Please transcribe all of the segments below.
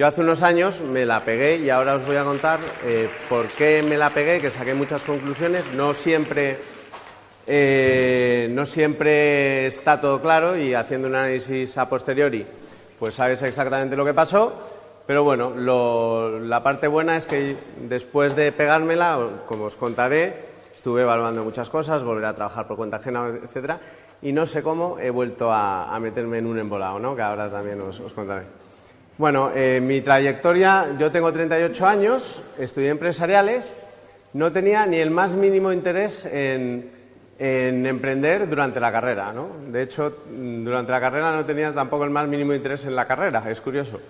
Yo hace unos años me la pegué y ahora os voy a contar eh, por qué me la pegué, que saqué muchas conclusiones. No siempre, eh, no siempre está todo claro y haciendo un análisis a posteriori, pues sabes exactamente lo que pasó. Pero bueno, la parte buena es que después de pegármela, como os contaré, estuve evaluando muchas cosas, volver a trabajar por cuenta ajena, etcétera, y no sé cómo he vuelto a, meterme en un embolado, ¿no? Que ahora también os contaré. Bueno, eh, mi trayectoria, yo tengo 38 años, estudié empresariales, no tenía ni el más mínimo interés en, emprender durante la carrera, ¿no? De hecho, durante la carrera no tenía tampoco el más mínimo interés en la carrera, es curioso.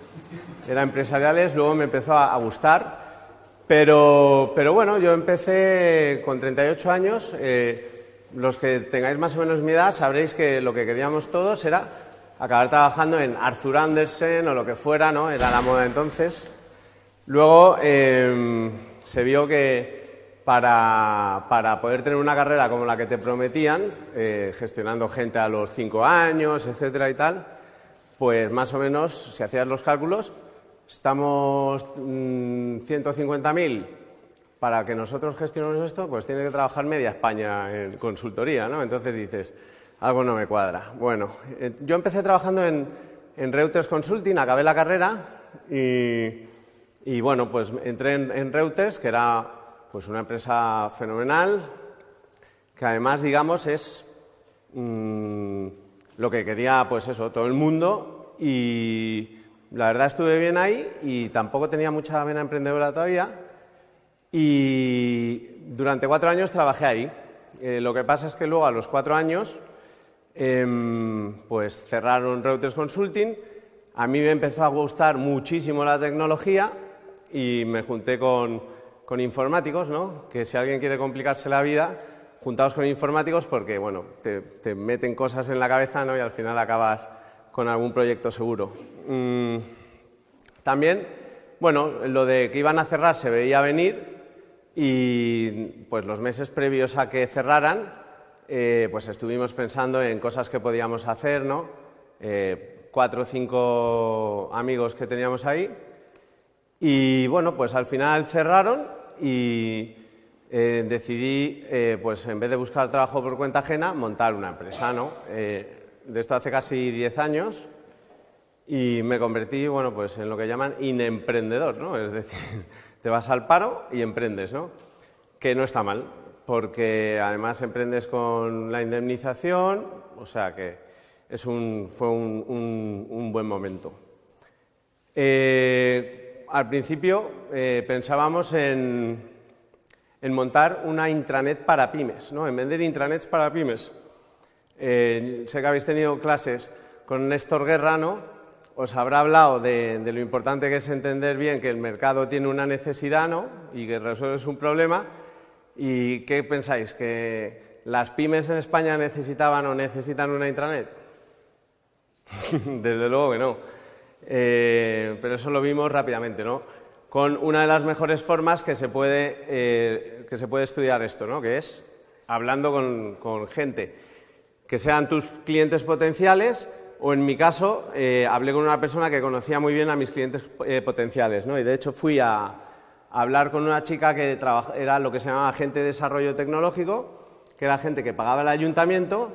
Era empresariales, luego me empezó a, gustar, pero, pero, bueno, yo empecé con 38 años. Eh, los que tengáis más o menos mi edad sabréis que lo que queríamos todos era acabar trabajando en Arthur Andersen o lo que fuera, ¿no? Era la moda entonces. Luego em, se vio que para, poder tener una carrera como la que te prometían, eh, gestionando gente a los cinco años, etcétera y tal, pues más o menos, si hacías los cálculos, estamos 150.000 mm, para que nosotros gestionemos esto, pues tiene que trabajar media España en consultoría, ¿no? Entonces dices, algo no me cuadra. Bueno, eh, yo empecé trabajando en, Reuters Consulting, acabé la carrera y, bueno, pues entré en, Reuters, que era pues una empresa fenomenal, que además, digamos, es mm, lo que quería, pues eso, todo el mundo y la verdad estuve bien ahí y tampoco tenía mucha vena emprendedora todavía y durante cuatro años trabajé ahí. Eh, lo que pasa es que luego a los cuatro años Em, pues cerraron Reuters Consulting. A mí me empezó a gustar muchísimo la tecnología y me junté con, informáticos, ¿no? Que si alguien quiere complicarse la vida, juntaos con informáticos porque, bueno, te, meten cosas en la cabeza, ¿no? Y al final acabas con algún proyecto seguro. Mm, también, bueno, lo de que iban a cerrar se veía venir y pues los meses previos a que cerraran eh, pues estuvimos pensando en cosas que podíamos hacer, ¿no? Eh, cuatro o cinco amigos que teníamos ahí. Y bueno, pues al final cerraron y eh, decidí, pues en vez de buscar trabajo por cuenta ajena, montar una empresa, ¿no? de esto hace casi diez años y me convertí, bueno, pues en lo que llaman inemprendedor, ¿no? Es decir, te vas al paro y emprendes, ¿no? Que no está mal porque además emprendes con la indemnización, o sea que es un, fue un, buen momento. Eh, al principio eh, pensábamos en, montar una intranet para pymes, ¿no? en vender intranets para pymes. Eh, sé que habéis tenido clases con Néstor Guerra, ¿no? os habrá hablado de, de, lo importante que es entender bien que el mercado tiene una necesidad ¿no? y que resuelves un problema ¿Y qué pensáis? ¿Que las pymes en España necesitaban o necesitan una intranet? Desde luego que no. Eh, pero eso lo vimos rápidamente, ¿no? Con una de las mejores formas que se puede, eh, que se puede estudiar esto, ¿no? Que es hablando con, gente que sean tus clientes potenciales o en mi caso eh, hablé con una persona que conocía muy bien a mis clientes potenciales, ¿no? Y de hecho fui a, hablar con una chica que era lo que se llamaba agente de desarrollo tecnológico, que era gente que pagaba el ayuntamiento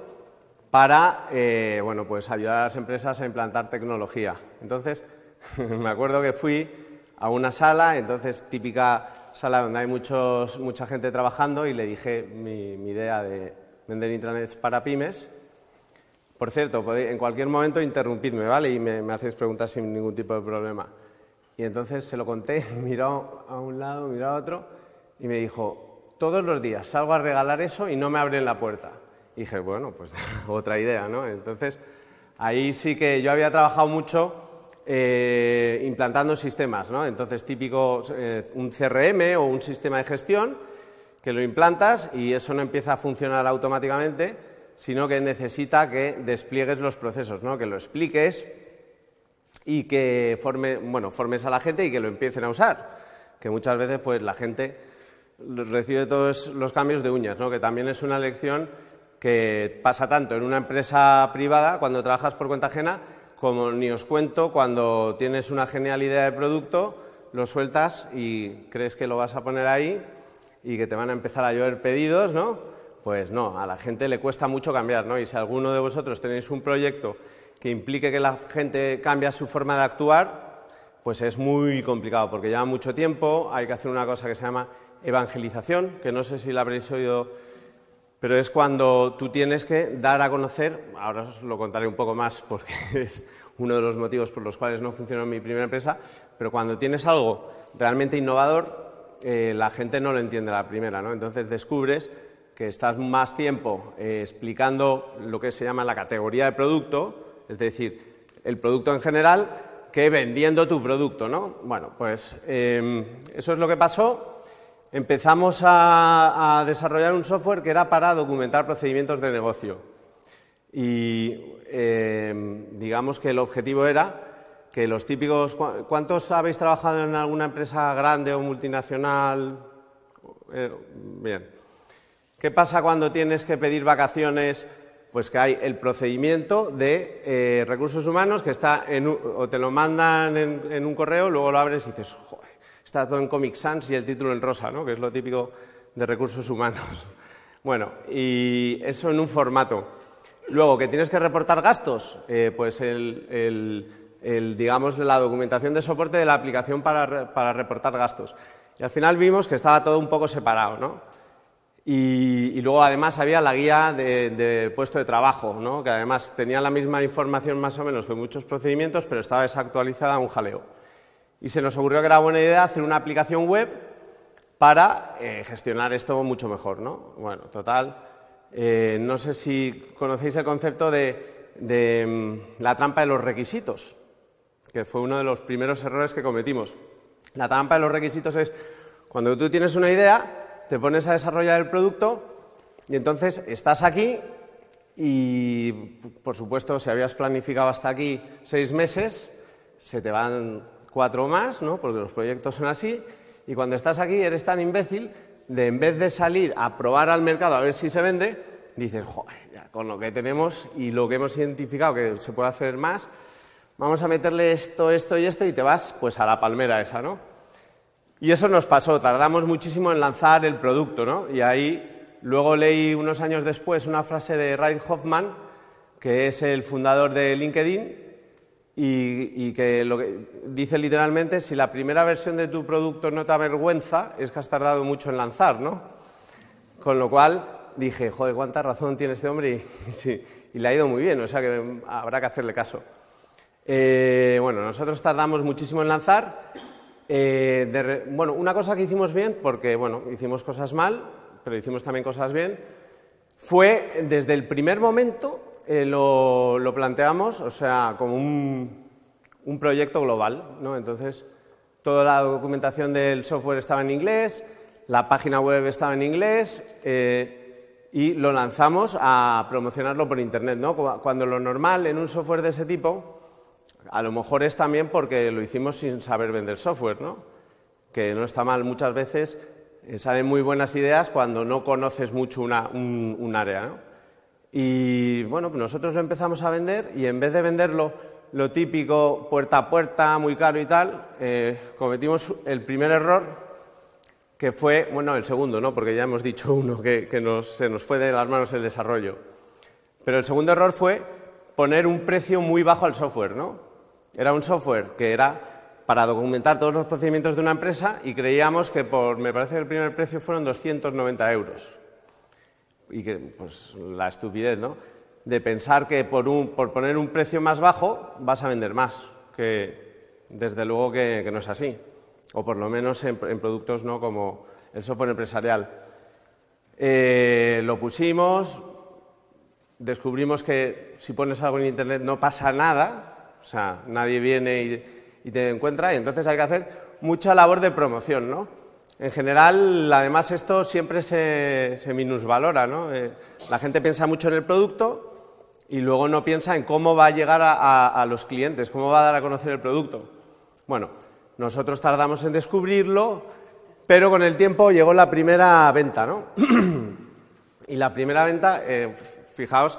para eh, bueno, pues ayudar a las empresas a implantar tecnología. Entonces, me acuerdo que fui a una sala, entonces típica sala donde hay muchos, mucha gente trabajando, y le dije mi, idea de vender intranets para pymes. Por cierto, en cualquier momento interrumpidme, ¿vale? Y me, me hacéis preguntas sin ningún tipo de problema. Y entonces se lo conté, miró a un lado, miró a otro y me dijo, todos los días salgo a regalar eso y no me abren la puerta. Dije, bueno, pues otra idea, ¿no? Entonces, ahí sí que yo había trabajado mucho eh, implantando sistemas, ¿no? Entonces, típico eh, un CRM o un sistema de gestión que lo implantas y eso no empieza a funcionar automáticamente, sino que necesita que despliegues los procesos, ¿no? Que lo expliques, y que forme, bueno, formes a la gente y que lo empiecen a usar. Que muchas veces pues, la gente recibe todos los cambios de uñas, ¿no? que también es una lección que pasa tanto en una empresa privada, cuando trabajas por cuenta ajena, como ni os cuento, cuando tienes una genial idea de producto, lo sueltas y crees que lo vas a poner ahí y que te van a empezar a llover pedidos, ¿no? Pues no, a la gente le cuesta mucho cambiar, ¿no? Y si alguno de vosotros tenéis un proyecto que implique que la gente cambie su forma de actuar, pues es muy complicado porque lleva mucho tiempo, hay que hacer una cosa que se llama evangelización, que no sé si la habréis oído, pero es cuando tú tienes que dar a conocer, ahora os lo contaré un poco más porque es uno de los motivos por los cuales no funcionó mi primera empresa, pero cuando tienes algo realmente innovador, eh, la gente no lo entiende la primera, ¿no? Entonces descubres que estás más tiempo eh, explicando lo que se llama la categoría de producto, es decir, el producto en general, que vendiendo tu producto, ¿no? Bueno, pues em, eso es lo que pasó empezamos a, desarrollar un software que era para documentar procedimientos de negocio. Y em, digamos que el objetivo era que los típicos. ¿Cuántos habéis trabajado en alguna empresa grande o multinacional? Eh, bien. ¿Qué pasa cuando tienes que pedir vacaciones? Pues que hay el procedimiento de eh, recursos humanos que está en o te lo mandan en, un correo, luego lo abres y dices, joder, está todo en Comic Sans y el título en rosa, ¿no? que es lo típico de recursos humanos. Bueno, y eso en un formato. Luego, que tienes que reportar gastos, eh, pues el, digamos, la documentación de soporte de la aplicación para, reportar gastos. Y al final vimos que estaba todo un poco separado, ¿no? Y, luego además había la guía de puesto de trabajo, ¿no? que además tenía la misma información más o menos que muchos procedimientos, pero estaba desactualizada un jaleo y se nos ocurrió que era buena idea hacer una aplicación web para eh, gestionar esto mucho mejor, ¿no? Bueno, total, eh, no sé si conocéis el concepto de, mm, la trampa de los requisitos, que fue uno de los primeros errores que cometimos. La trampa de los requisitos es cuando tú tienes una idea, te pones a desarrollar el producto y entonces estás aquí y, por supuesto, si habías planificado hasta aquí seis meses, se te van cuatro más, ¿no? porque los proyectos son así, y cuando estás aquí eres tan imbécil de en vez de salir a probar al mercado a ver si se vende, dices, joder, ya con lo que tenemos y lo que hemos identificado que se puede hacer más, vamos a meterle esto, esto y esto y te vas pues a la palmera esa, ¿no? Y eso nos pasó, tardamos muchísimo en lanzar el producto, ¿no? Y ahí luego leí unos años después una frase de Reid Hoffman, que es el fundador de LinkedIn, y, que lo que dice literalmente, si la primera versión de tu producto no te avergüenza, es que has tardado mucho en lanzar, ¿no? Con lo cual dije, joder, cuánta razón tiene este hombre y, le ha ido muy bien, o sea que habrá que hacerle caso. Eh, bueno, nosotros tardamos muchísimo en lanzar. Eh, bueno, una cosa que hicimos bien, porque bueno, hicimos cosas mal, pero hicimos también cosas bien, fue desde el primer momento eh, lo, planteamos, o sea, como un, proyecto global, ¿no? Entonces, toda la documentación del software estaba en inglés, la página web estaba en inglés eh, y lo lanzamos a promocionarlo por Internet, ¿no? Cuando lo normal en un software de ese tipo, a lo mejor es también porque lo hicimos sin saber vender software, ¿no? Que no está mal muchas veces, eh, salen muy buenas ideas cuando no conoces mucho una, un, área, ¿no? Y bueno, nosotros lo empezamos a vender y en vez de venderlo lo típico puerta a puerta, muy caro y tal, eh, cometimos el primer error que fue, bueno, el segundo, ¿no? Porque ya hemos dicho uno que, se nos fue de las manos el desarrollo. Pero el segundo error fue poner un precio muy bajo al software, ¿no? Era un software que era para documentar todos los procedimientos de una empresa y creíamos que por, me parece que el primer precio fueron 290 euros y que, pues, la estupidez, ¿no? De pensar que por, un, por poner un precio más bajo vas a vender más, que desde luego que, no es así, o por lo menos en, productos no como el software empresarial. Eh, lo pusimos, descubrimos que si pones algo en Internet no pasa nada, sea, nadie viene y, te encuentra, y entonces hay que hacer mucha labor de promoción, ¿no? En general, además, esto siempre se, minusvalora. ¿no? Eh, la gente piensa mucho en el producto y luego no piensa en cómo va a llegar a, los clientes, cómo va a dar a conocer el producto. Bueno, nosotros tardamos en descubrirlo, pero con el tiempo llegó la primera venta. ¿no? y la primera venta, eh, fijaos,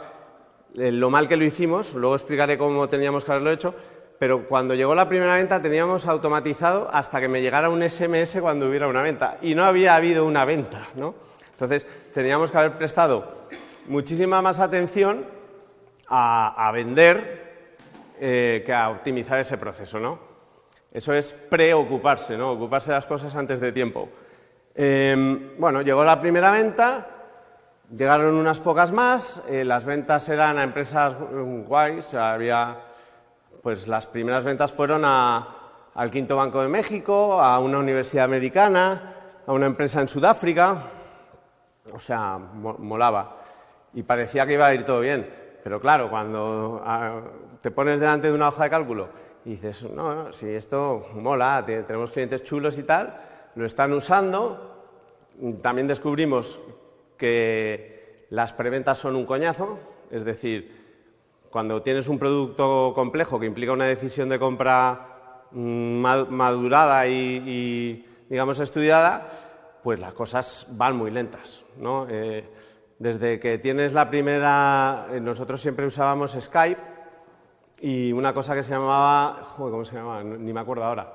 eh, lo mal que lo hicimos, luego explicaré cómo teníamos que haberlo hecho, pero cuando llegó la primera venta teníamos automatizado hasta que me llegara un SMS cuando hubiera una venta y no había habido una venta, ¿no? Entonces teníamos que haber prestado muchísima más atención a, vender eh, que a optimizar ese proceso, ¿no? Eso es preocuparse, ¿no? Ocuparse de las cosas antes de tiempo. Em, bueno, llegó la primera venta, llegaron unas pocas más, eh, las ventas eran a empresas guays, había pues las primeras ventas fueron al Quinto Banco de México, a una universidad americana, a una empresa en Sudáfrica. O sea, molaba. Y parecía que iba a ir todo bien. Pero claro, cuando ah, te pones delante de una hoja de cálculo y dices, no, si esto mola, tenemos clientes chulos y tal, lo están usando. También descubrimos que las preventas son un coñazo, es decir, cuando tienes un producto complejo que implica una decisión de compra mm, madurada y, digamos, estudiada, pues las cosas van muy lentas. ¿no? Eh, desde que tienes la primera, eh, nosotros siempre usábamos Skype y una cosa que se llamaba, ¿cómo se llamaba? Ni me acuerdo ahora,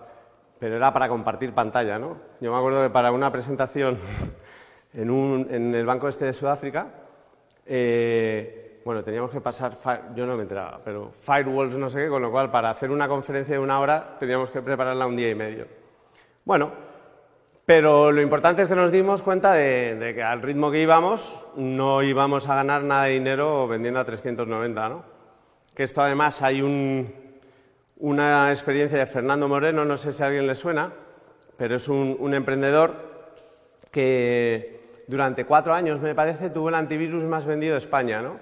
pero era para compartir pantalla, ¿no? Yo me acuerdo que para una presentación en, un, el Banco Este de Sudáfrica, eh, bueno, teníamos que pasar, yo no me enteraba, pero firewalls no sé qué, con lo cual para hacer una conferencia de una hora teníamos que prepararla un día y medio. Bueno, pero lo importante es que nos dimos cuenta de, que al ritmo que íbamos no íbamos a ganar nada de dinero vendiendo a 390, ¿no? Que esto además hay una experiencia de Fernando Moreno, no sé si a alguien le suena, pero es un emprendedor que durante cuatro años, me parece, tuvo el antivirus más vendido de España, ¿no?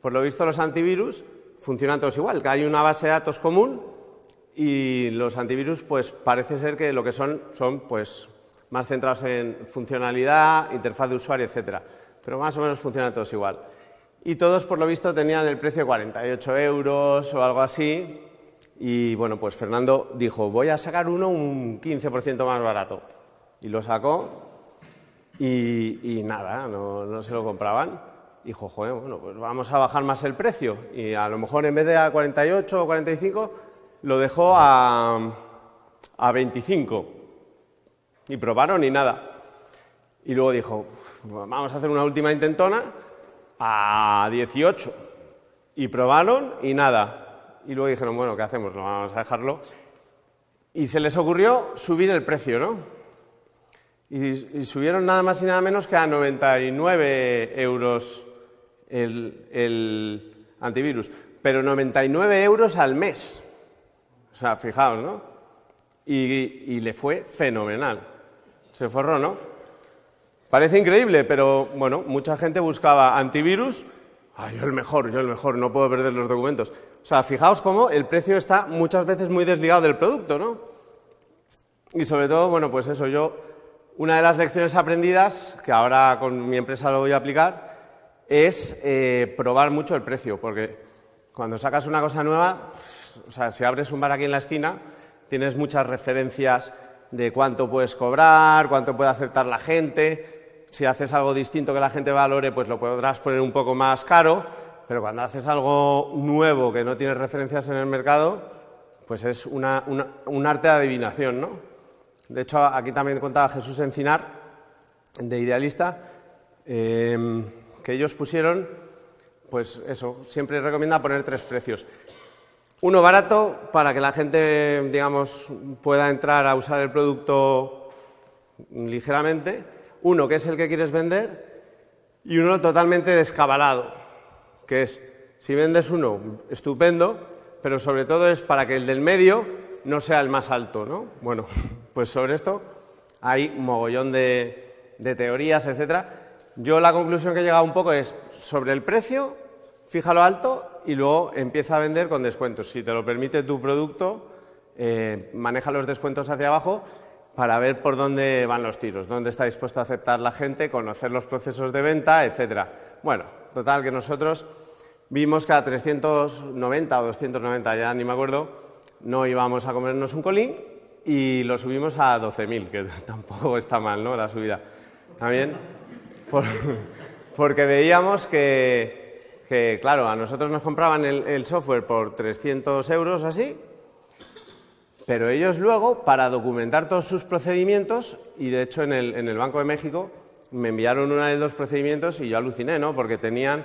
Por lo visto, los antivirus funcionan todos igual, que hay una base de datos común y los antivirus, pues parece ser que lo que son son pues más centrados en funcionalidad, interfaz de usuario, etcétera. Pero más o menos funcionan todos igual. Y todos, por lo visto, tenían el precio de 48 euros o algo así. Y bueno, pues Fernando dijo, voy a sacar uno un 15% más barato. Y lo sacó y, nada, no se lo compraban dijo, joder, bueno, pues vamos a bajar más el precio. Y a lo mejor en vez de a 48 o 45, lo dejó a, a 25. Y probaron y nada. Y luego dijo, vamos a hacer una última intentona a 18. Y probaron y nada. Y luego dijeron, bueno, ¿qué hacemos? No vamos a dejarlo. Y se les ocurrió subir el precio, ¿no? Y, y subieron nada más y nada menos que a 99 euros el, antivirus, pero 99 euros al mes. O sea, fijaos, ¿no? Y, le fue fenomenal. Se forró, ¿no? Parece increíble, pero bueno, mucha gente buscaba antivirus. Ah, yo el mejor, yo el mejor, no puedo perder los documentos. O sea, fijaos cómo el precio está muchas veces muy desligado del producto, ¿no? Y sobre todo, bueno, pues eso, yo, una de las lecciones aprendidas, que ahora con mi empresa lo voy a aplicar, es eh, probar mucho el precio, porque cuando sacas una cosa nueva, o sea, si abres un bar aquí en la esquina, tienes muchas referencias de cuánto puedes cobrar, cuánto puede aceptar la gente. Si haces algo distinto que la gente valore, pues lo podrás poner un poco más caro, pero cuando haces algo nuevo que no tienes referencias en el mercado, pues es un arte de adivinación, ¿no? De hecho, aquí también contaba Jesús Encinar, de Idealista, eh, que ellos pusieron, pues eso, siempre recomienda poner tres precios. Uno barato para que la gente, digamos, pueda entrar a usar el producto ligeramente. Uno que es el que quieres vender. Y uno totalmente descabalado, que es, si vendes uno, estupendo, pero sobre todo es para que el del medio no sea el más alto, ¿no? Bueno, pues sobre esto hay un mogollón de, teorías, etcétera, yo la conclusión que he llegado un poco es sobre el precio, fíjalo alto y luego empieza a vender con descuentos. Si te lo permite tu producto, eh, maneja los descuentos hacia abajo para ver por dónde van los tiros, dónde está dispuesto a aceptar la gente, conocer los procesos de venta, etcétera. Bueno, total que nosotros vimos que a 390 o 290, ya ni me acuerdo, no íbamos a comernos un colín y lo subimos a 12.000, que tampoco está mal, ¿no? La subida. También porque veíamos que, claro, a nosotros nos compraban el, software por 300 euros así, pero ellos luego, para documentar todos sus procedimientos, y de hecho en el, en el Banco de México me enviaron una de los procedimientos y yo aluciné, ¿no? Porque tenían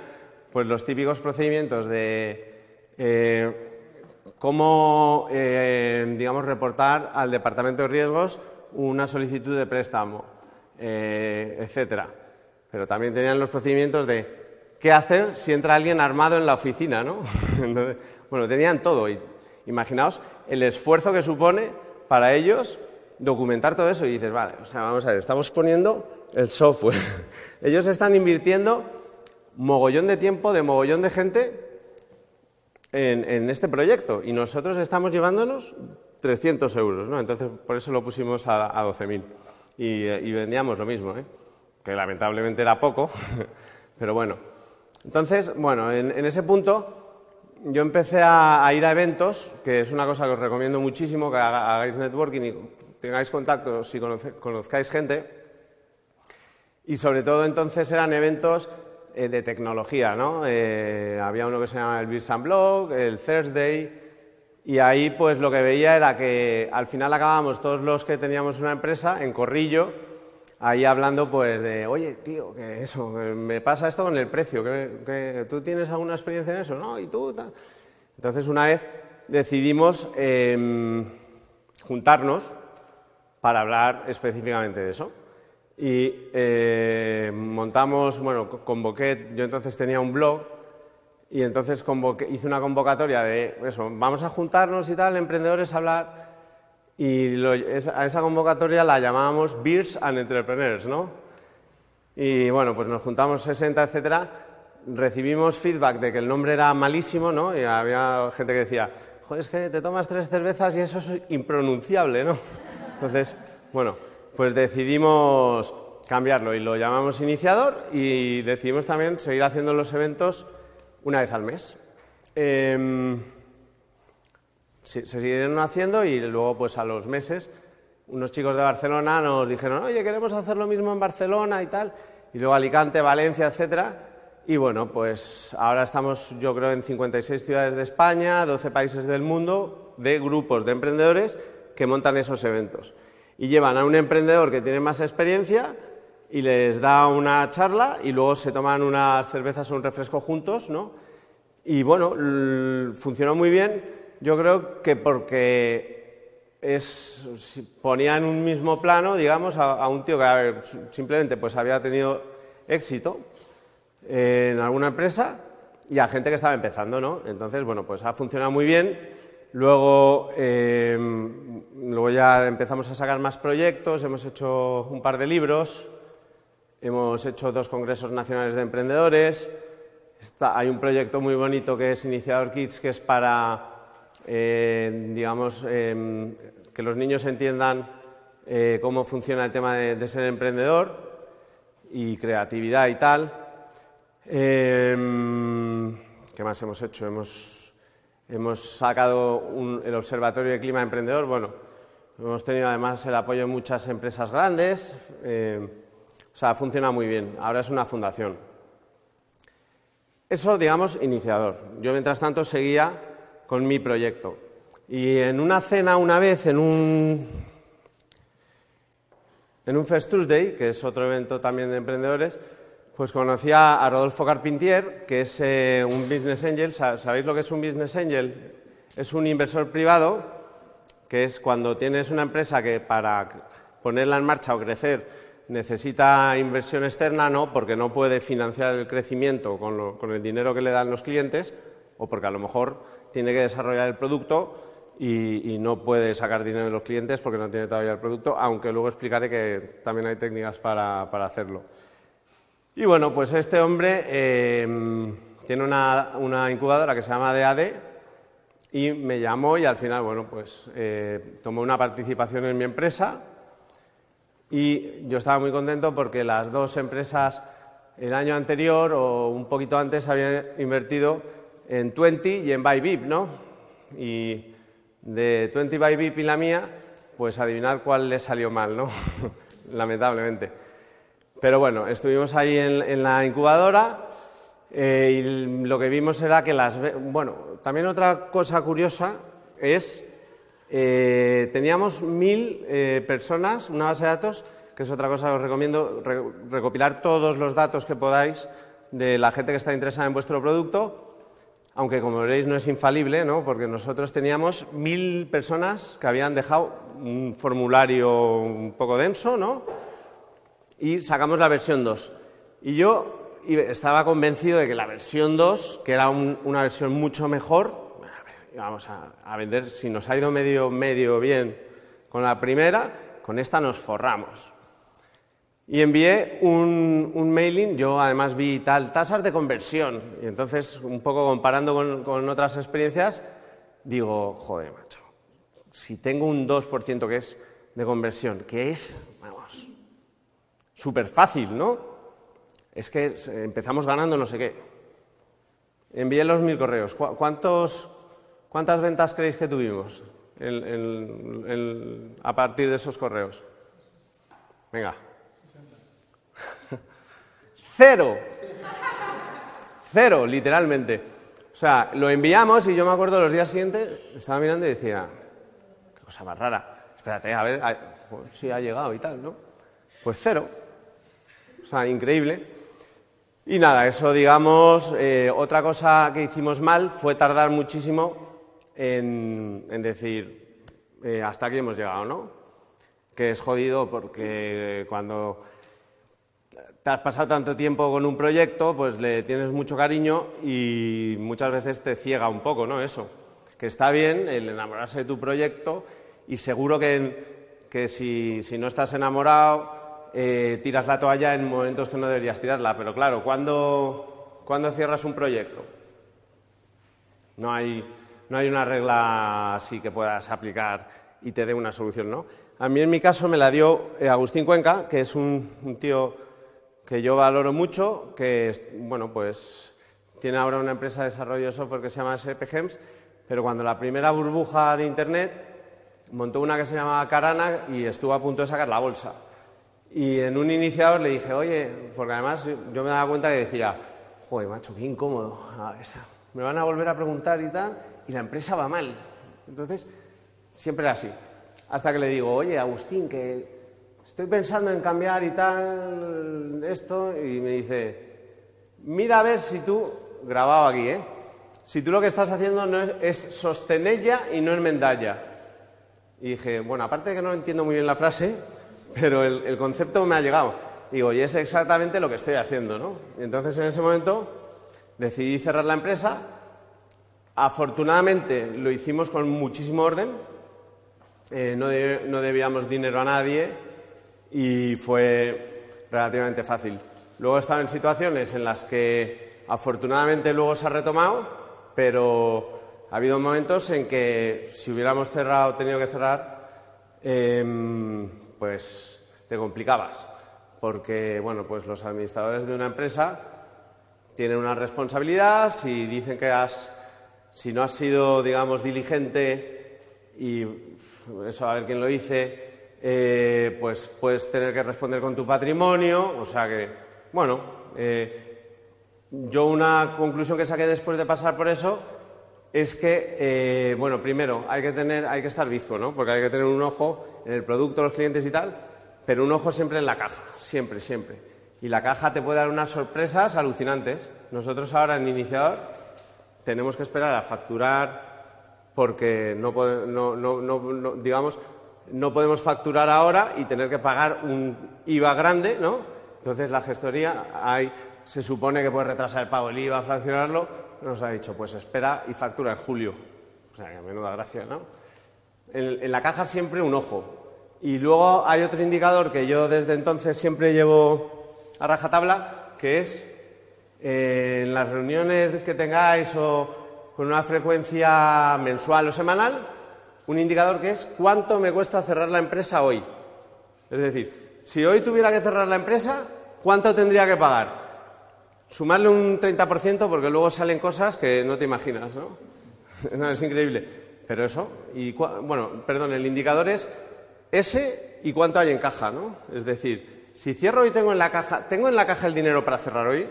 pues los típicos procedimientos de eh, cómo, eh, digamos, reportar al Departamento de Riesgos una solicitud de préstamo, eh, etcétera. Pero también tenían los procedimientos de qué hacer si entra alguien armado en la oficina, ¿no? bueno, tenían todo. Imaginaos el esfuerzo que supone para ellos documentar todo eso y dices, vale, o sea, vamos a ver, estamos poniendo el software. ellos están invirtiendo mogollón de tiempo, de mogollón de gente en, este proyecto y nosotros estamos llevándonos 300 euros, ¿no? Entonces, por eso lo pusimos a, 12.000 y, vendíamos lo mismo, ¿eh? que lamentablemente era poco, pero bueno. Entonces, bueno, en, ese punto yo empecé a, ir a eventos, que es una cosa que os recomiendo muchísimo, que hagáis networking y tengáis contactos y conozcáis gente. Y sobre todo entonces eran eventos eh, de tecnología, ¿no? Eh, había uno que se llama el Beers Blog, el Thursday, y ahí pues lo que veía era que al final acabábamos todos los que teníamos una empresa en corrillo, ahí hablando pues de, oye, tío, que eso, me pasa esto con el precio, que, tú tienes alguna experiencia en eso, ¿no? Y tú, Entonces una vez decidimos em, juntarnos para hablar específicamente de eso. Y eh, montamos, bueno, convoqué, yo entonces tenía un blog y entonces hice una convocatoria de eso, vamos a juntarnos y tal, emprendedores a hablar. Y a esa convocatoria la llamábamos Beers and Entrepreneurs, ¿no? Y bueno, pues nos juntamos 60, etcétera. Recibimos feedback de que el nombre era malísimo, ¿no? Y había gente que decía, joder, es que te tomas tres cervezas y eso es impronunciable, ¿no? Entonces, bueno, pues decidimos cambiarlo y lo llamamos iniciador y decidimos también seguir haciendo los eventos una vez al mes. Em, se, siguieron haciendo y luego pues a los meses unos chicos de Barcelona nos dijeron, oye, queremos hacer lo mismo en Barcelona y tal, y luego Alicante, Valencia, etcétera. Y bueno, pues ahora estamos, yo creo, en 56 ciudades de España, 12 países del mundo, de grupos de emprendedores que montan esos eventos y llevan a un emprendedor que tiene más experiencia y les da una charla y luego se toman unas cervezas o un refresco juntos, ¿no? Y bueno, funcionó muy bien, yo creo que porque es, ponía en un mismo plano, digamos, a, un tío que simplemente pues había tenido éxito en alguna empresa y a gente que estaba empezando, ¿no? Entonces, bueno, pues ha funcionado muy bien Luego, eh, luego ya empezamos a sacar más proyectos, hemos hecho un par de libros, hemos hecho dos congresos nacionales de emprendedores. hay un proyecto muy bonito que es Iniciador Kids, que es para, eh, digamos, em, que los niños entiendan eh, cómo funciona el tema de, de, ser emprendedor y creatividad y tal. Em, ¿Qué más hemos hecho? Hemos Hemos sacado el Observatorio de Clima Emprendedor. Bueno, hemos tenido además el apoyo de muchas empresas grandes. Eh, o sea, funciona muy bien. Ahora es una fundación. Eso, digamos, iniciador. Yo, mientras tanto, seguía con mi proyecto. Y en una cena una vez, en un, en un Fest Tuesday, que es otro evento también de emprendedores, pues conocí a Rodolfo Carpentier, que es eh, un business angel. ¿Sabéis lo que es un business angel? Es un inversor privado, que es cuando tienes una empresa que para ponerla en marcha o crecer necesita inversión externa, no, porque no puede financiar el crecimiento con, el dinero que le dan los clientes, o porque a lo mejor tiene que desarrollar el producto y, no puede sacar dinero de los clientes porque no tiene todavía el producto, aunque luego explicaré que también hay técnicas para hacerlo. Y bueno, pues este hombre em, tiene una, incubadora que se llama DAD y me llamó y al final, bueno, pues eh, tomó una participación en mi empresa y yo estaba muy contento porque las dos empresas el año anterior o un poquito antes habían invertido en Twenty y en Bybip, ¿no? Y de Twenty Bybip y la mía, pues adivinar cuál le salió mal, ¿no? Lamentablemente. Pero bueno, estuvimos ahí en, la incubadora eh, y lo que vimos era que las... Bueno, también otra cosa curiosa es, eh, teníamos mil eh, personas, una base de datos, que es otra cosa que os recomiendo, recopilar todos los datos que podáis de la gente que está interesada en vuestro producto, aunque como veréis no es infalible, ¿no? porque nosotros teníamos mil personas que habían dejado un formulario un poco denso, ¿no? Y sacamos la versión 2. Y yo estaba convencido de que la versión 2, que era una versión mucho mejor, vamos a, vender, si nos ha ido medio, medio bien con la primera, con esta nos forramos. Y envié un, mailing, yo además vi tal, tasas de conversión, y entonces, un poco comparando con, con otras experiencias, digo, joder, macho, si tengo un 2% que es de conversión, que es, súper fácil, ¿no? es que empezamos ganando no sé qué. Envié los mil correos. ¿Cuántos, ¿Cuántas ventas creéis que tuvimos a partir de esos correos? Venga. Cero. Cero, literalmente. O sea, lo enviamos y yo me acuerdo los días siguientes, estaba mirando y decía, qué cosa más rara. Espérate, a ver, si ha llegado y tal, ¿no? Pues cero. O sea, increíble. Y nada, eso digamos, eh, otra cosa que hicimos mal fue tardar muchísimo en, decir, eh, hasta aquí hemos llegado, ¿no? Que es jodido porque cuando te has pasado tanto tiempo con un proyecto, pues le tienes mucho cariño y muchas veces te ciega un poco, ¿no? Eso, que está bien el enamorarse de tu proyecto y seguro que, que si, si no estás enamorado eh, tiras la toalla en momentos que no deberías tirarla. Pero claro, ¿cuándo, cierras un proyecto? No hay, no hay una regla así que puedas aplicar y te dé una solución, ¿no? A mí en mi caso me la dio eh, Agustín Cuenca, que es un, tío que yo valoro mucho, que bueno, pues tiene ahora una empresa de desarrollo de software que se llama SPGEMS, pero cuando la primera burbuja de Internet montó una que se llamaba Carana y estuvo a punto de sacar la bolsa. Y en un iniciador le dije, oye, porque además yo me daba cuenta que decía, joder, macho, qué incómodo, me van a volver a preguntar y tal, y la empresa va mal. Entonces, siempre era así. Hasta que le digo, oye, Agustín, que estoy pensando en cambiar y tal, esto, y me dice, mira a ver si tú, grabado aquí, ¿eh? Si tú lo que estás haciendo no es, es sostenella y no enmendalla. Y dije, bueno, aparte que no entiendo muy bien la frase, pero el, concepto me ha llegado. Digo, y es exactamente lo que estoy haciendo, ¿no? Entonces en ese momento decidí cerrar la empresa. Afortunadamente lo hicimos con muchísimo orden, eh, no, no debíamos dinero a nadie y fue relativamente fácil. Luego he estado en situaciones en las que afortunadamente luego se ha retomado, pero ha habido momentos en que si hubiéramos cerrado, tenido que cerrar, em, pues te complicabas, porque bueno, pues los administradores de una empresa tienen una responsabilidad, si dicen que has, si no has sido, digamos, diligente y eso a ver quién lo dice, eh, pues puedes tener que responder con tu patrimonio, o sea que, bueno, eh, yo una conclusión que saqué después de pasar por eso es que, eh, bueno, primero hay que tener, hay que estar bizco, ¿no? Porque hay que tener un ojo en el producto, los clientes y tal, pero un ojo siempre en la caja, siempre, siempre. Y la caja te puede dar unas sorpresas alucinantes. Nosotros ahora en Iniciador tenemos que esperar a facturar porque no, no, digamos, no podemos facturar ahora y tener que pagar un IVA grande, ¿no? Entonces la gestoría se supone que puede retrasar el pago del IVA, fraccionarlo, nos ha dicho, pues espera y factura en julio. O sea, que menuda gracia, ¿no? En, la caja siempre un ojo. Y luego hay otro indicador que yo desde entonces siempre llevo a rajatabla, que es eh, en las reuniones que tengáis o con una frecuencia mensual o semanal, un indicador que es cuánto me cuesta cerrar la empresa hoy. Es decir, si hoy tuviera que cerrar la empresa, ¿cuánto tendría que pagar? Sumarle un 30% porque luego salen cosas que no te imaginas, ¿no? es increíble. Pero eso, y bueno, perdón, el indicador es ese y cuánto hay en caja, ¿no? Es decir, si cierro y tengo en la caja, ¿tengo en la caja el dinero para cerrar hoy?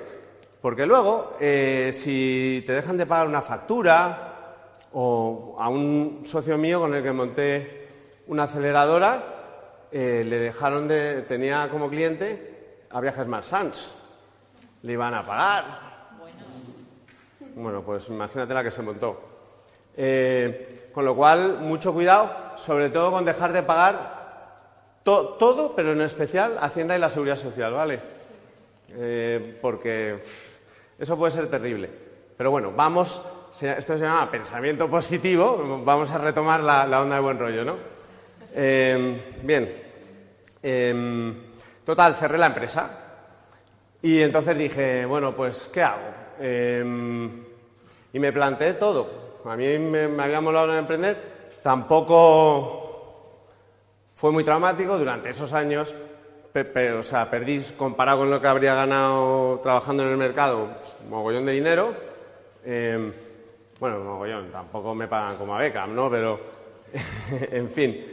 Porque luego, eh, si te dejan de pagar una factura, o a un socio mío con el que monté una aceleradora, eh, le dejaron de. tenía como cliente a Viajes Marsans. Le iban a pagar. Bueno, pues imagínate la que se montó. Eh, con lo cual, mucho cuidado, sobre todo con dejar de pagar todo, pero en especial Hacienda y la Seguridad Social, ¿vale? Eh, porque eso puede ser terrible. Pero bueno, vamos, esto se llama pensamiento positivo, vamos a retomar la, onda de buen rollo, ¿no? Eh, bien, total, cerré la empresa y entonces dije, bueno, pues, ¿qué hago? Em, y me planteé todo. A mí me, me había molado emprender, tampoco fue muy traumático durante esos años, pero, o sea, perdí, comparado con lo que habría ganado trabajando en el mercado, mogollón de dinero. Em, bueno, mogollón, tampoco me pagan como a Beckham, ¿no? Pero, en fin.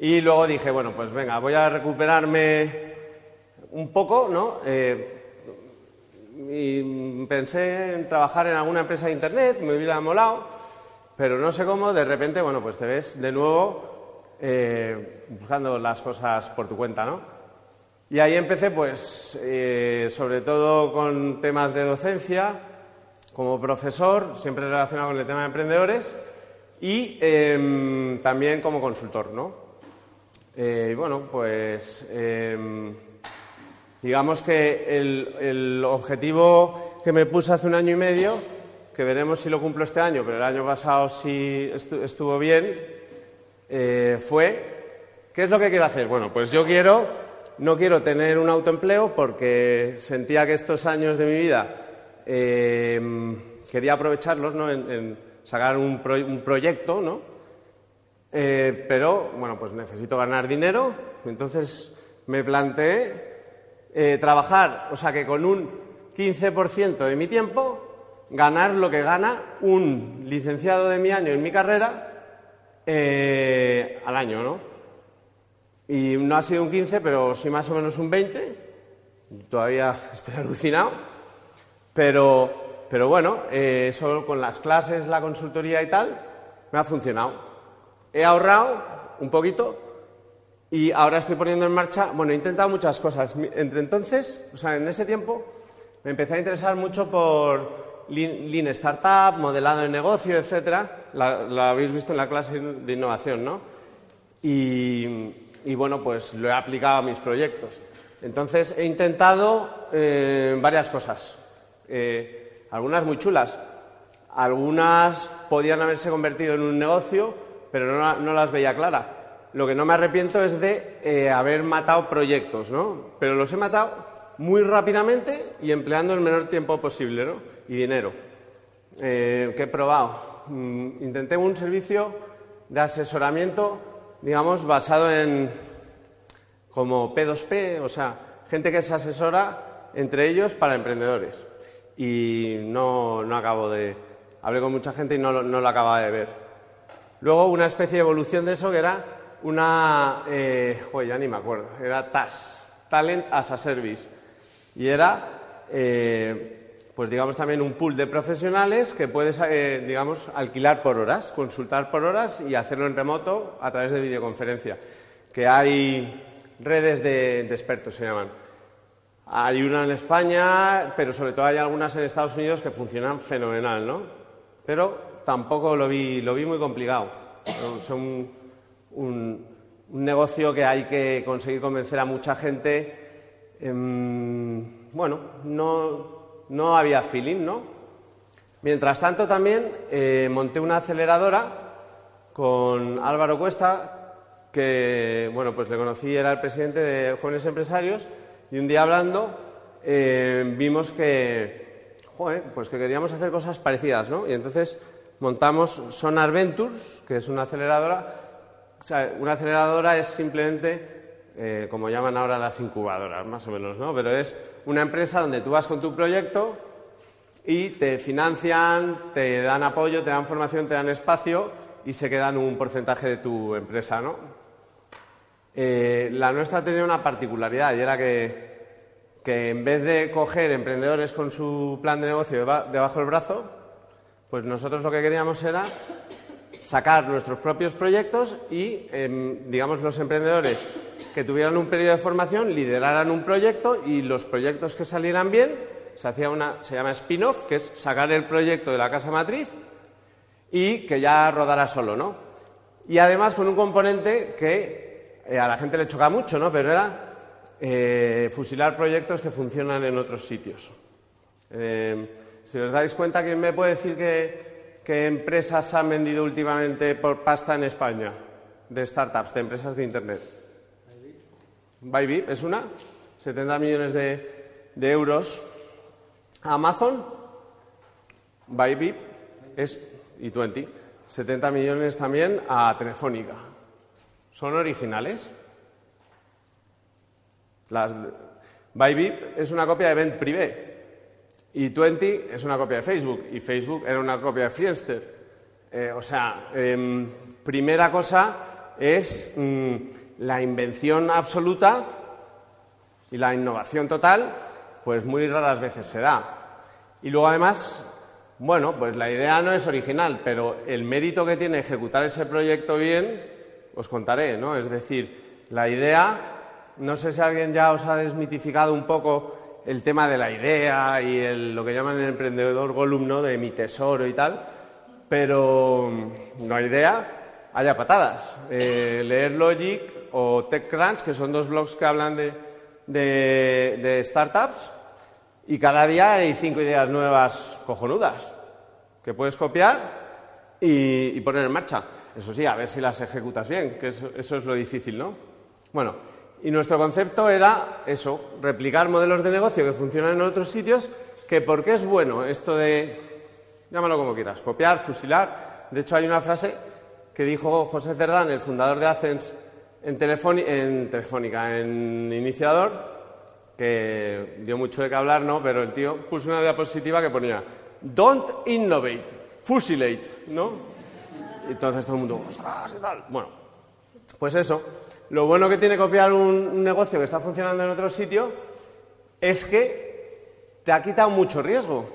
Y luego dije, bueno, pues venga, voy a recuperarme un poco, ¿no? Eh, y pensé en trabajar en alguna empresa de Internet, me hubiera molado, pero no sé cómo, de repente, bueno, pues te ves de nuevo eh, buscando las cosas por tu cuenta, ¿no? Y ahí empecé, pues, eh, sobre todo con temas de docencia, como profesor, siempre relacionado con el tema de emprendedores, y em, también como consultor, ¿no? Eh, bueno, pues, em, digamos que el, objetivo que me puse hace un año y medio, que veremos si lo cumplo este año, pero el año pasado sí estuvo bien, eh, fue, ¿qué es lo que quiero hacer? Bueno, pues yo quiero, no quiero tener un autoempleo porque sentía que estos años de mi vida eh, quería aprovecharlos ¿no? en, sacar un, proyecto, ¿no? Eh, pero, bueno, pues necesito ganar dinero, entonces me planteé trabajar, o sea, que con un 15% de mi tiempo, ganar lo que gana un licenciado de mi año en mi carrera eh, al año, ¿no? Y no ha sido un 15, pero sí más o menos un 20. Todavía estoy alucinado. Pero, pero bueno, eh, solo con las clases, la consultoría y tal, me ha funcionado. He ahorrado un poquito y ahora estoy poniendo en marcha, bueno, he intentado muchas cosas. Entre entonces, o sea, en ese tiempo, me empecé a interesar mucho por Lean Startup, modelado de negocio, etcétera. La, habéis visto en la clase de innovación, ¿no? Y, bueno, pues lo he aplicado a mis proyectos. Entonces he intentado eh, varias cosas, eh, algunas muy chulas, algunas podían haberse convertido en un negocio, pero no, las veía claras. Lo que no me arrepiento es de eh, haber matado proyectos, ¿no? Pero los he matado muy rápidamente y empleando el menor tiempo posible, ¿no? y dinero. Eh, ¿Qué he probado? Mm, intenté un servicio de asesoramiento, digamos, basado en como P2P, o sea, gente que se asesora entre ellos para emprendedores. Y no, no acabo de... Hablé con mucha gente y no, no lo acababa de ver. Luego una especie de evolución de eso que era una... Eh, joder, ya ni me acuerdo. Era TAS, Talent as a Service. Y era... Eh, pues digamos también un pool de profesionales que puedes, eh, digamos, alquilar por horas, consultar por horas y hacerlo en remoto a través de videoconferencia. Que hay redes de, expertos, se llaman. Hay una en España, pero sobre todo hay algunas en Estados Unidos que funcionan fenomenal, ¿no? Pero tampoco lo vi, lo vi muy complicado. Es un, negocio que hay que conseguir convencer a mucha gente. Em, bueno, no, no había feeling, ¿no? Mientras tanto, también eh, monté una aceleradora con Álvaro Cuesta, que, bueno, pues le conocí, era el presidente de Jóvenes Empresarios, y un día hablando eh, vimos que, pues que queríamos hacer cosas parecidas, ¿no? Y entonces montamos Sonar Ventures, que es una aceleradora. Una aceleradora es simplemente eh, como llaman ahora las incubadoras, más o menos, ¿no? Pero es una empresa donde tú vas con tu proyecto y te financian, te dan apoyo, te dan formación, te dan espacio y se quedan un porcentaje de tu empresa, ¿no? Eh, la nuestra tenía una particularidad y era que, que en vez de coger emprendedores con su plan de negocio debajo del brazo, pues nosotros lo que queríamos era sacar nuestros propios proyectos y, em, digamos, los emprendedores que tuvieran un periodo de formación lideraran un proyecto y los proyectos que salieran bien se hacía una, se llama spin-off, que es sacar el proyecto de la casa matriz y que ya rodara solo, ¿no? Y además con un componente que eh, a la gente le choca mucho, ¿no? Pero era eh, fusilar proyectos que funcionan en otros sitios. Eh, si os dais cuenta, ¿quién me puede decir que, que empresas han vendido últimamente por pasta en España? De startups, de empresas de Internet. Bybit es una, 70 millones de, de euros. Amazon, Bybit es y 20, 70 millones también a Telefónica. ¿Son originales? Las, es una copia de Vent Privé y 20 es una copia de Facebook y Facebook era una copia de Friendster. Eh, o sea, em, primera cosa es mm, la invención absoluta y la innovación total, pues muy raras veces se da. Y luego además, bueno, pues la idea no es original, pero el mérito que tiene ejecutar ese proyecto bien, os contaré, ¿no? Es decir, la idea no sé si alguien ya os ha desmitificado un poco el tema de la idea y lo que llaman el emprendedor Gollum, De mi tesoro y tal, pero no hay idea, haya patadas. Eh, leer Logic o TechCrunch, que son dos blogs que hablan de, startups, y cada día hay cinco ideas nuevas cojonudas que puedes copiar y, poner en marcha. Eso sí, a ver si las ejecutas bien, que eso, eso es lo difícil, ¿no? Bueno, y nuestro concepto era eso, replicar modelos de negocio que funcionan en otros sitios, que porque es bueno esto de, llámalo como quieras, copiar, fusilar. De hecho, hay una frase que dijo José Cerdán, el fundador de Accents, en, en Telefónica, en Iniciador, que dio mucho de qué hablar, ¿no? Pero el tío puso una diapositiva que ponía Don't innovate, fusilate, ¿no? Y entonces todo el mundo, ¡ostras! y tal. Bueno, pues eso. Lo bueno que tiene copiar un, negocio que está funcionando en otro sitio es que te ha quitado mucho riesgo.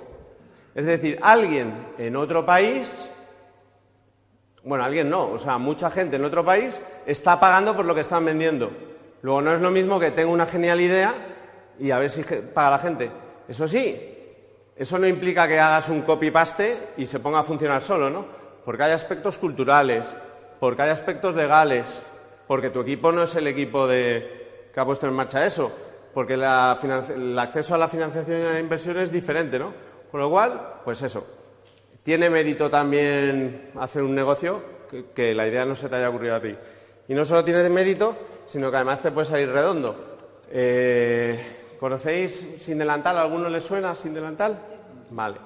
Es decir, alguien en otro país, bueno, alguien no, o sea, mucha gente en otro país está pagando por lo que están vendiendo. Luego no es lo mismo que tenga una genial idea y a ver si paga la gente. Eso sí, eso no implica que hagas un copy-paste y se ponga a funcionar solo, ¿no? Porque hay aspectos culturales, porque hay aspectos legales, porque tu equipo no es el equipo de, que ha puesto en marcha eso, porque el acceso a la financiación y a la inversión es diferente, ¿no? Con lo cual, pues eso. Tiene mérito también hacer un negocio que, la idea no se te haya ocurrido a ti. Y no solo tiene mérito, sino que además te puede salir redondo. Eh, ¿Conocéis Sin Delantal? ¿A alguno le suena Sin Delantal? Vale.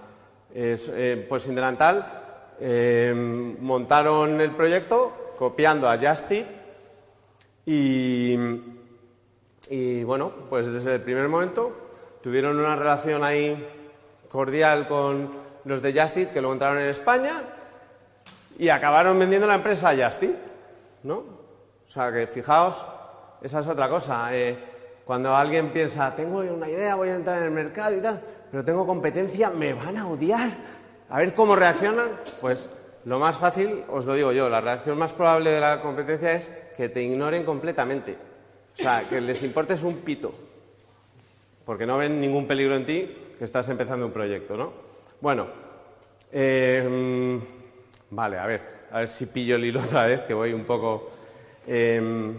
Eh, pues Sin Delantal eh, montaron el proyecto copiando a Justit y, bueno, pues desde el primer momento tuvieron una relación ahí cordial con los de Justit que lo entraron en España y acabaron vendiendo la empresa a Justit, ¿no? O sea que fijaos, esa es otra cosa. Eh, cuando alguien piensa, tengo una idea, voy a entrar en el mercado y tal, pero tengo competencia, me van a odiar. A ver cómo reaccionan. Pues lo más fácil, os lo digo yo, la reacción más probable de la competencia es que te ignoren completamente. O sea, que les importes un pito. Porque no ven ningún peligro en ti que estás empezando un proyecto, ¿no? Bueno, em, vale, a ver, a ver si pillo el hilo otra vez, que voy un poco. Em,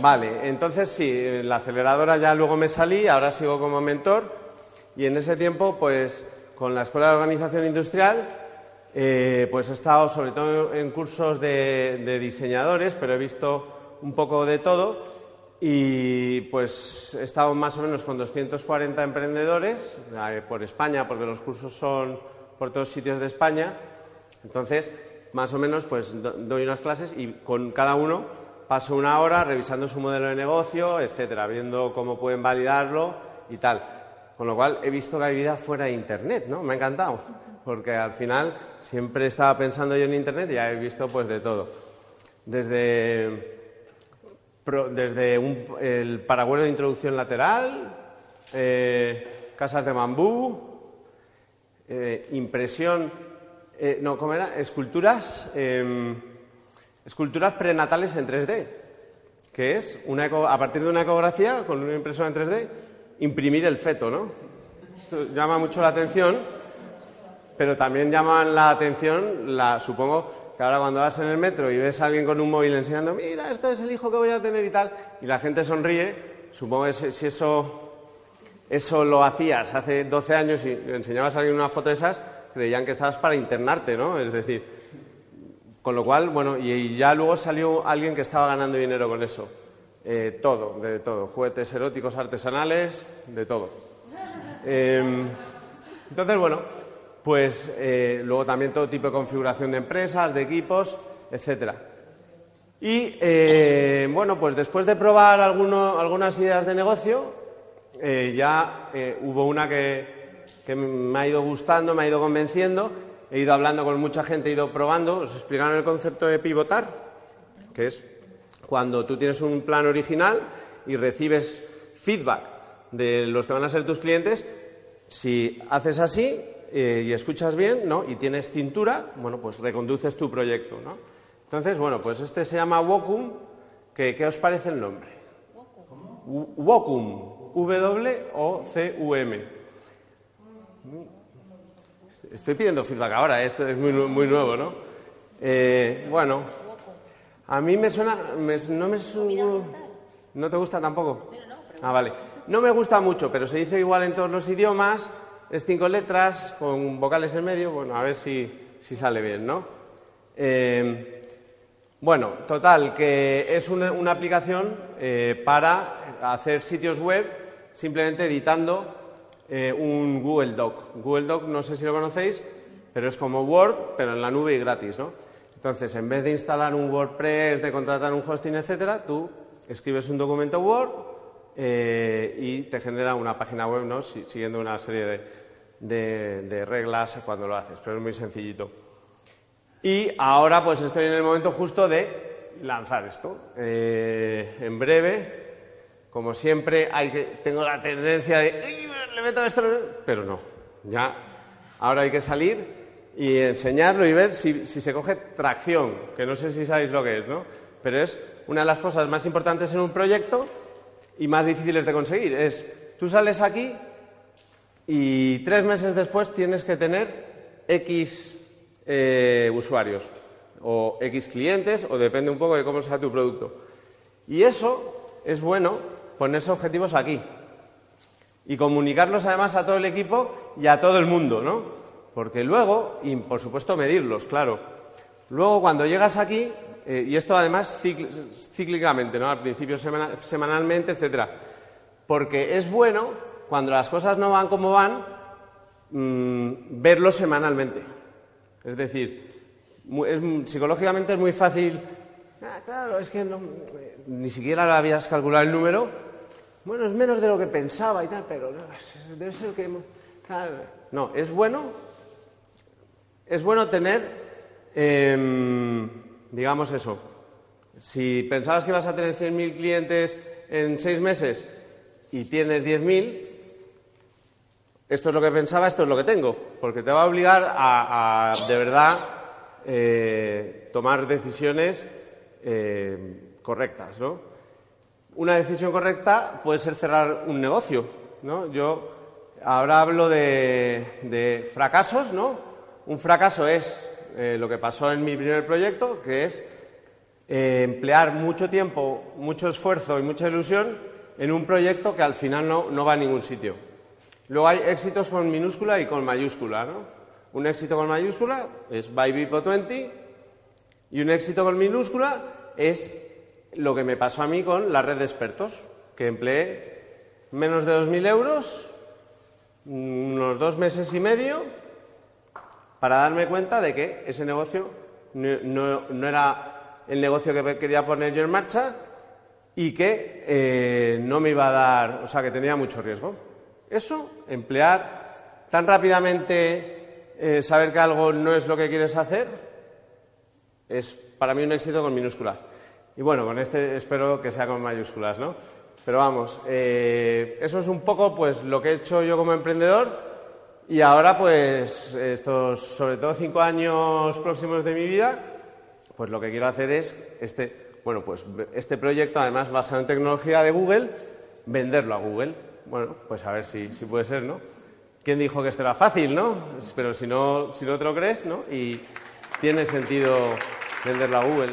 vale, entonces sí, la aceleradora ya luego me salí, ahora sigo como mentor y en ese tiempo, pues con la Escuela de Organización Industrial eh, pues he estado sobre todo en cursos de, diseñadores, pero he visto un poco de todo y pues he estado más o menos con 240 emprendedores eh, por España, porque los cursos son por todos sitios de España. Entonces, más o menos, pues doy unas clases y con cada uno paso una hora revisando su modelo de negocio, etcétera, viendo cómo pueden validarlo y tal. Con lo cual he visto que hay vida fuera de Internet, ¿no? Me ha encantado porque al final siempre estaba pensando yo en Internet y ya he visto pues de todo. Desde, desde el paragüero de introducción lateral, eh, casas de bambú, eh, impresión, eh, no, ¿cómo era? Esculturas, em, esculturas prenatales en 3D, que es una a partir de una ecografía con una impresora en 3D imprimir el feto, ¿no? Esto llama mucho la atención, pero también llama la atención, la, supongo, que ahora cuando vas en el metro y ves a alguien con un móvil enseñando, mira, este es el hijo que voy a tener y tal, y la gente sonríe, supongo que si eso, eso lo hacías hace 12 años y enseñabas a alguien una foto de esas, creían que estabas para internarte, ¿no? Es decir, con lo cual, bueno, y, ya luego salió alguien que estaba ganando dinero con eso. Eh, todo, de todo, juguetes eróticos artesanales, de todo. Em, entonces, bueno, pues eh, luego también todo tipo de configuración de empresas, de equipos, etcétera. Y eh, bueno, pues después de probar algunas ideas de negocio, eh, ya hubo una que, que, me ha ido gustando, me ha ido convenciendo, he ido hablando con mucha gente, he ido probando, os explicaron el concepto de pivotar, que es cuando tú tienes un plan original y recibes feedback de los que van a ser tus clientes, si haces así, eh, y escuchas bien, ¿no? Y tienes cintura, bueno, pues reconduces tu proyecto, ¿no? Entonces, bueno, pues este se llama Wocum. ¿Qué, os parece el nombre? Wocum. W-O-C-U-M. Estoy pidiendo feedback ahora, ¿eh? esto es muy, muy nuevo, ¿no? Eh, bueno, a mí me suena. no me ¿No te gusta tampoco? Ah, vale. No me gusta mucho, pero se dice igual en todos los idiomas es cinco letras con vocales en medio, bueno, a ver si, sale bien, ¿no? Eh, bueno, total, que es una, aplicación eh, para hacer sitios web simplemente editando eh, un Google Doc. Google Doc, no sé si lo conocéis, pero es como Word, pero en la nube y gratis, ¿no? Entonces, en vez de instalar un WordPress, de contratar un hosting, etcétera, tú escribes un documento Word, eh, y te genera una página web ¿no? siguiendo una serie de, reglas cuando lo haces, pero es muy sencillito. Y ahora pues estoy en el momento justo de lanzar esto. Eh, en breve, como siempre, hay que, tengo la tendencia de le meto esto, pero no, ya ahora hay que salir y enseñarlo y ver si, si se coge tracción, que no sé si sabéis lo que es, ¿no? Pero es una de las cosas más importantes en un proyecto y más difíciles de conseguir. Es, tú sales aquí y tres meses después tienes que tener X eh, usuarios o X clientes o depende un poco de cómo sea tu producto. Y eso es bueno ponerse objetivos aquí y comunicarlos además a todo el equipo y a todo el mundo, ¿no? Porque luego, y por supuesto medirlos, claro. Luego cuando llegas aquí eh, y esto además cíclicamente, ¿no? Al principio semanalmente, etcétera. Porque es bueno, cuando las cosas no van como van, mm, verlo semanalmente. Es decir, psicológicamente es muy fácil. Ah, claro, es que no, ni siquiera lo habías calculado el número. Bueno, es menos de lo que pensaba y tal, pero debe ser que. no, es bueno. Es bueno tener. Em, digamos eso, si pensabas que ibas a tener 100.000 clientes en seis meses y tienes 10.000, esto es lo que pensaba, esto es lo que tengo, porque te va a obligar a, de verdad, eh, tomar decisiones eh, correctas, ¿no? Una decisión correcta puede ser cerrar un negocio, ¿no? Yo ahora hablo de, de fracasos, ¿no? Un fracaso es eh, lo que pasó en mi primer proyecto, que es eh, emplear mucho tiempo, mucho esfuerzo y mucha ilusión en un proyecto que al final no, va a ningún sitio. Luego hay éxitos con minúscula y con mayúscula. ¿no? Un éxito con mayúscula es by Bipo 20 y un éxito con minúscula es lo que me pasó a mí con la red de expertos, que empleé menos de 2.000 euros, unos dos meses y medio, para darme cuenta de que ese negocio no, era el negocio que quería poner yo en marcha y que eh, no me iba a dar, o sea, que tenía mucho riesgo. Eso, emplear tan rápidamente, eh, saber que algo no es lo que quieres hacer, es para mí un éxito con minúsculas. Y bueno, con este espero que sea con mayúsculas, ¿no? Pero vamos, eh, eso es un poco pues lo que he hecho yo como emprendedor y ahora pues estos sobre todo cinco años próximos de mi vida, pues lo que quiero hacer es este, bueno, pues este proyecto además basado en tecnología de Google, venderlo a Google. Bueno, pues a ver si, si puede ser, ¿no? ¿Quién dijo que esto era fácil, no? Pero si no, si no te lo crees, ¿no? Y tiene sentido venderlo a Google.